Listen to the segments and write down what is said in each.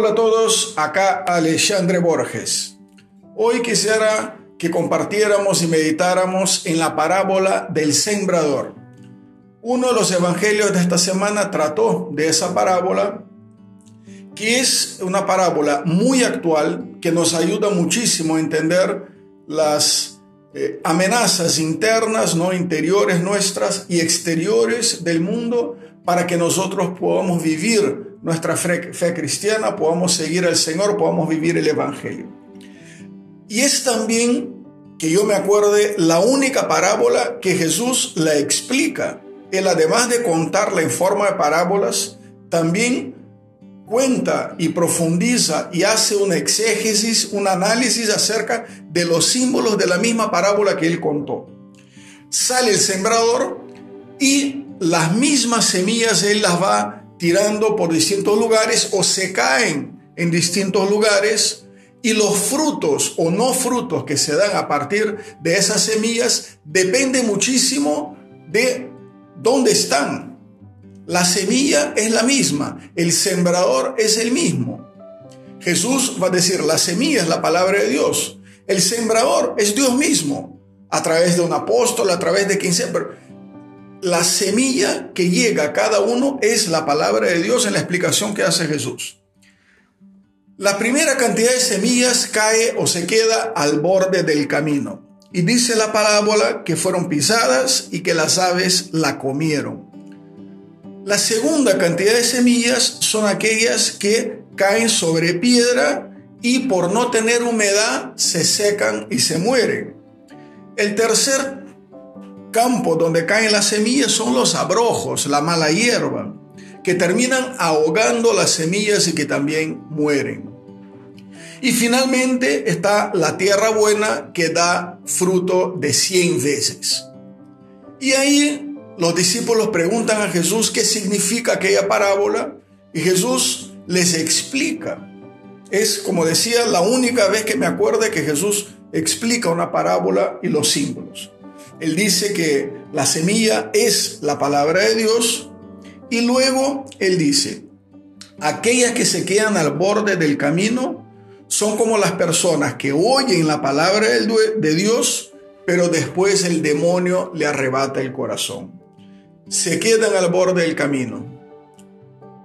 Hola a todos, acá Alexandre Borges. Hoy quisiera que compartiéramos y meditáramos en la parábola del sembrador. Uno de los evangelios de esta semana trató de esa parábola, que es una parábola muy actual que nos ayuda muchísimo a entender las eh, amenazas internas, no interiores nuestras y exteriores del mundo para que nosotros podamos vivir nuestra fe, cristiana, podamos seguir al Señor, podamos vivir el Evangelio. Y es también, que yo me acuerde, la única parábola que Jesús la explica. Él además de contarla en forma de parábolas, también cuenta y profundiza y hace una exégesis, un análisis acerca de los símbolos de la misma parábola que él contó. Sale el sembrador y las mismas semillas él las va tirando por distintos lugares o se caen en distintos lugares y los frutos o no frutos que se dan a partir de esas semillas depende muchísimo de dónde están. La semilla es la misma, el sembrador es el mismo. Jesús va a decir, la semilla es la palabra de Dios, el sembrador es Dios mismo, a través de un apóstol, a través de quien sea, la semilla que llega a cada uno es la palabra de Dios en la explicación que hace Jesús. La primera cantidad de semillas cae o se queda al borde del camino. Y dice la parábola que fueron pisadas y que las aves la comieron. La segunda cantidad de semillas son aquellas que caen sobre piedra y por no tener humedad se secan y se mueren. El tercer campo donde caen las semillas son los abrojos, la mala hierba, que terminan ahogando las semillas y que también mueren. Y finalmente está la tierra buena que da fruto de cien veces. Y ahí los discípulos preguntan a Jesús qué significa aquella parábola y Jesús les explica. Es, como decía, la única vez que me acuerdo que Jesús explica una parábola y los símbolos. Él dice que la semilla es la palabra de Dios y luego él dice, aquellas que se quedan al borde del camino son como las personas que oyen la palabra de Dios, pero después el demonio le arrebata el corazón. Se quedan al borde del camino.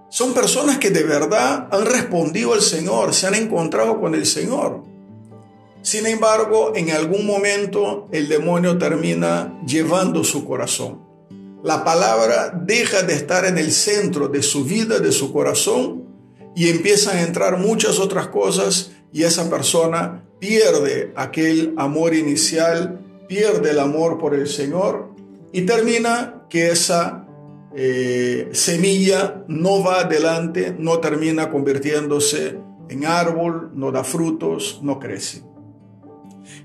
Son personas que de verdad han respondido al Señor, se han encontrado con el Señor sin embargo, en algún momento el demonio termina llevando su corazón. La palabra deja de estar en el centro de su vida, de su corazón, y empiezan a entrar muchas otras cosas y esa persona pierde aquel amor inicial, pierde el amor por el Señor y termina que esa eh, semilla no va adelante, no termina convirtiéndose en árbol, no da frutos, no crece.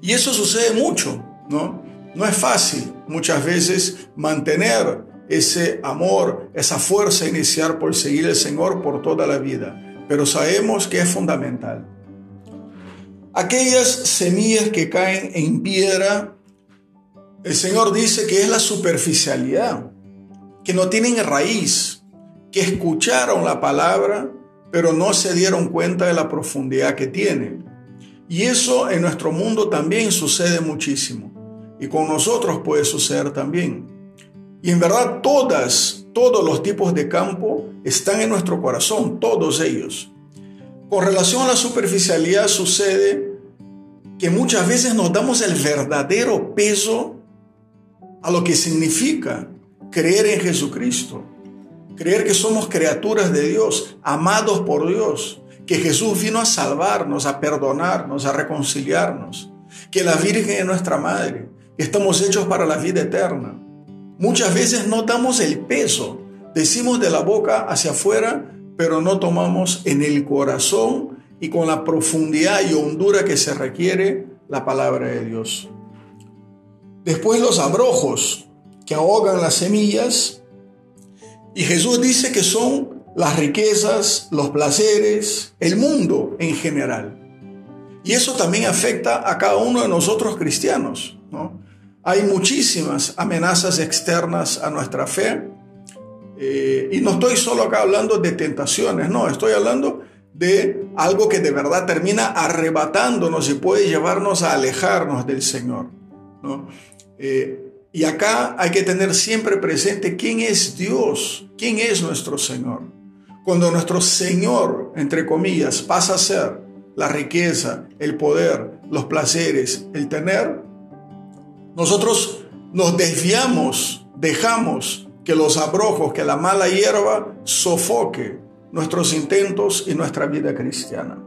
Y eso sucede mucho, ¿no? No es fácil muchas veces mantener ese amor, esa fuerza inicial por seguir al Señor por toda la vida, pero sabemos que es fundamental. Aquellas semillas que caen en piedra, el Señor dice que es la superficialidad, que no tienen raíz, que escucharon la palabra, pero no se dieron cuenta de la profundidad que tienen. Y eso en nuestro mundo también sucede muchísimo. Y con nosotros puede suceder también. Y en verdad todas, todos los tipos de campo están en nuestro corazón, todos ellos. Con relación a la superficialidad sucede que muchas veces nos damos el verdadero peso a lo que significa creer en Jesucristo, creer que somos criaturas de Dios, amados por Dios, que Jesús vino a salvarnos, a perdonarnos, a reconciliarnos, que la Virgen es nuestra Madre, estamos hechos para la vida eterna. Muchas veces no damos el peso, decimos de la boca hacia afuera, pero no tomamos en el corazón y con la profundidad y hondura que se requiere la palabra de Dios. Después los abrojos que ahogan las semillas y Jesús dice que son las riquezas, los placeres, el mundo en general. Y eso también afecta a cada uno de nosotros cristianos. ¿no? Hay muchísimas amenazas externas a nuestra fe. Eh, y no estoy solo acá hablando de tentaciones, no, estoy hablando de algo que de verdad termina arrebatándonos y puede llevarnos a alejarnos del Señor. Eh, y acá hay que tener siempre presente quién es Dios, quién es nuestro Señor. Cuando nuestro Señor, entre comillas, pasa a ser la riqueza, el poder, los placeres, el tener, nosotros nos desviamos, dejamos que los abrojos, que la mala hierba sofoque nuestros intentos y nuestra vida cristiana.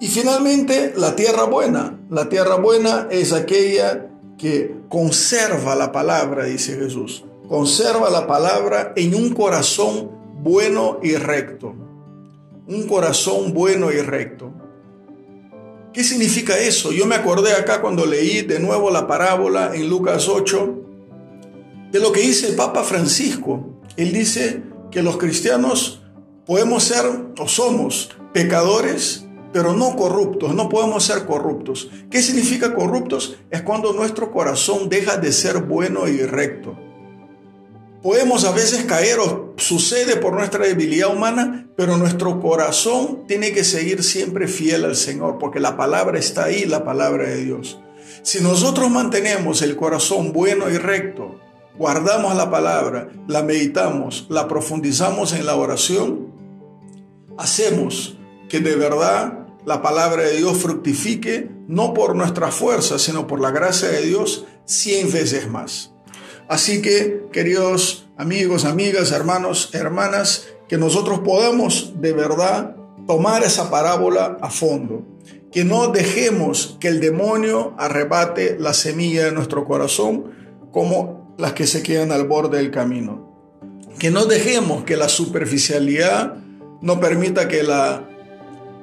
Y finalmente, la tierra buena. La tierra buena es aquella que conserva la palabra, dice Jesús. Conserva la palabra en un corazón bueno y recto. Un corazón bueno y recto. ¿Qué significa eso? Yo me acordé acá cuando leí de nuevo la parábola en Lucas 8 de lo que dice el Papa Francisco. Él dice que los cristianos podemos ser o somos pecadores, pero no corruptos, no podemos ser corruptos. ¿Qué significa corruptos? Es cuando nuestro corazón deja de ser bueno y recto. Podemos a veces caer sucede por nuestra debilidad humana, pero nuestro corazón tiene que seguir siempre fiel al Señor, porque la palabra está ahí, la palabra de Dios. Si nosotros mantenemos el corazón bueno y recto, guardamos la palabra, la meditamos, la profundizamos en la oración, hacemos que de verdad la palabra de Dios fructifique, no por nuestra fuerza, sino por la gracia de Dios, cien veces más. Así que, queridos amigos, amigas, hermanos, hermanas, que nosotros podamos de verdad tomar esa parábola a fondo. Que no dejemos que el demonio arrebate la semilla de nuestro corazón como las que se quedan al borde del camino. Que no dejemos que la superficialidad no permita que la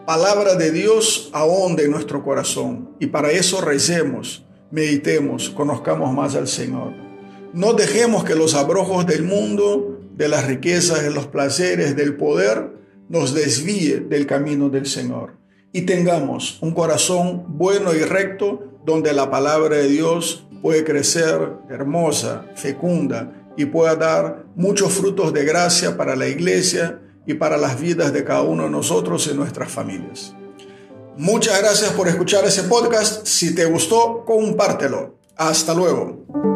palabra de Dios ahonde en nuestro corazón. Y para eso recemos, meditemos, conozcamos más al Señor. No dejemos que los abrojos del mundo, de las riquezas, de los placeres, del poder, nos desvíe del camino del Señor. Y tengamos un corazón bueno y recto donde la palabra de Dios puede crecer hermosa, fecunda y pueda dar muchos frutos de gracia para la iglesia y para las vidas de cada uno de nosotros y nuestras familias. Muchas gracias por escuchar ese podcast. Si te gustó, compártelo. Hasta luego.